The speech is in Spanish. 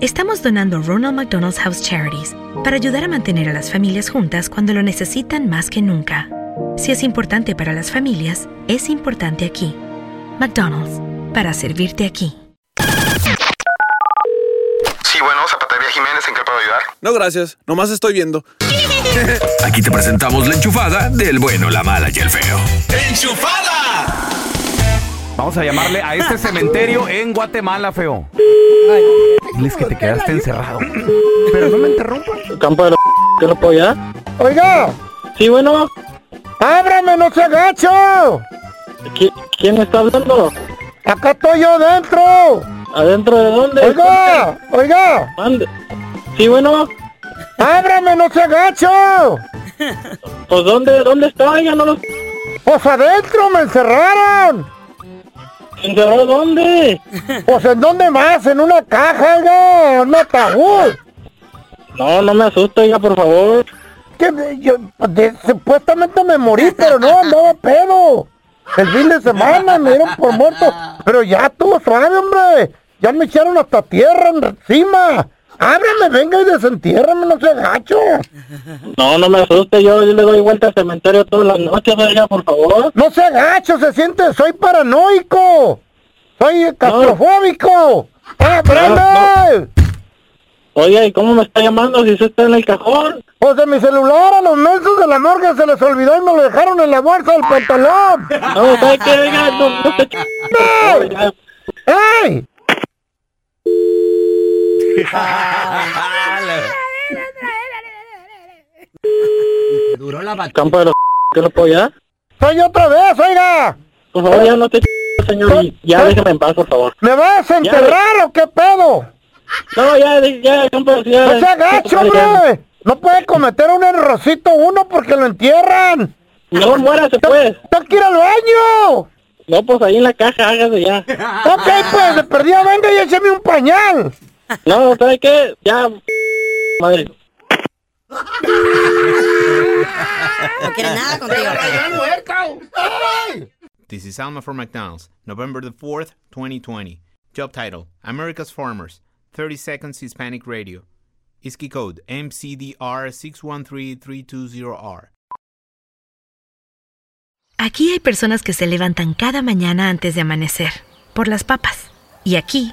estamos donando Ronald McDonald's House Charities para ayudar a mantener a las familias juntas cuando lo necesitan más que nunca. Si es importante para las familias, es importante aquí. McDonald's, para servirte aquí. Sí, bueno, Zapatería Jiménez, ¿en qué puedo ayudar? No, gracias. Nomás estoy viendo. Aquí te presentamos la enchufada del bueno, la mala y el feo. Vamos a llamarle a este cementerio en Guatemala, feo. Diles que te quedaste encerrado. Pero no me interrumpas. Campo de la... ¿Qué lo puedo ayudar? Oiga, Sí, bueno. ábrame, no se agacho. ¿qui- ¿Quién está hablando? Acá estoy yo dentro. ¿Adentro de dónde? Oiga, oiga, ¿Dónde? Sí, bueno. ábrame, no se agacho. Pues ¿dónde, dónde está? Oiga, no lo... Pues adentro me encerraron. ¿Encerrado dónde? Pues en dónde más, en una caja, oiga, en un ataúd. No, no me asusta, oiga, por favor. Que yo de- supuestamente me morí, pero no andaba pedo. El fin de semana me dieron por muerto, pero ya estuvo suave, hombre. Ya me echaron hasta tierra encima. Ábrame, venga y desentiérrame, no se agacho. No, no me asuste, yo, yo le doy vuelta al cementerio todas las noches, oiga, por favor. No se agacho, se siente, soy paranoico. Soy claustrofóbico. ¡Ábrame! Oiga, ¿y cómo me está llamando si usted está en el cajón? Pues de mi celular a los mensos de la morgue se les olvidó y me lo dejaron en la bolsa del pantalón. No, ¿sabe qué? Oiga, no, no ch... Oiga, ¡Ey! Duró la batalla. Campo de la... ¿Qué lo puedo ayudar? ¡Soy otra vez, oiga! Por favor, ya no te señor, y ya déjame en paz, por favor. ¿Me vas a enterrar o qué pedo? No, ya, ya, campo, ya. ¡No se agacho, hombre! No puede cometer un errorcito uno porque lo entierran. No, muérase, pues. ¡Tengo que ir al baño! No, pues ahí en la caja, hágase ya. Ok, pues, de perdida, venga y écheme un pañal. No, ¿sabe qué? Ya, madre. No quiere nada contigo. This is Alma from McDonald's, November the 4th, 2020. Job title America's Farmers, 30 Seconds Hispanic Radio. ISKI code MCDR613320R. Aquí hay personas que se levantan cada mañana antes de amanecer, por las papas. Y aquí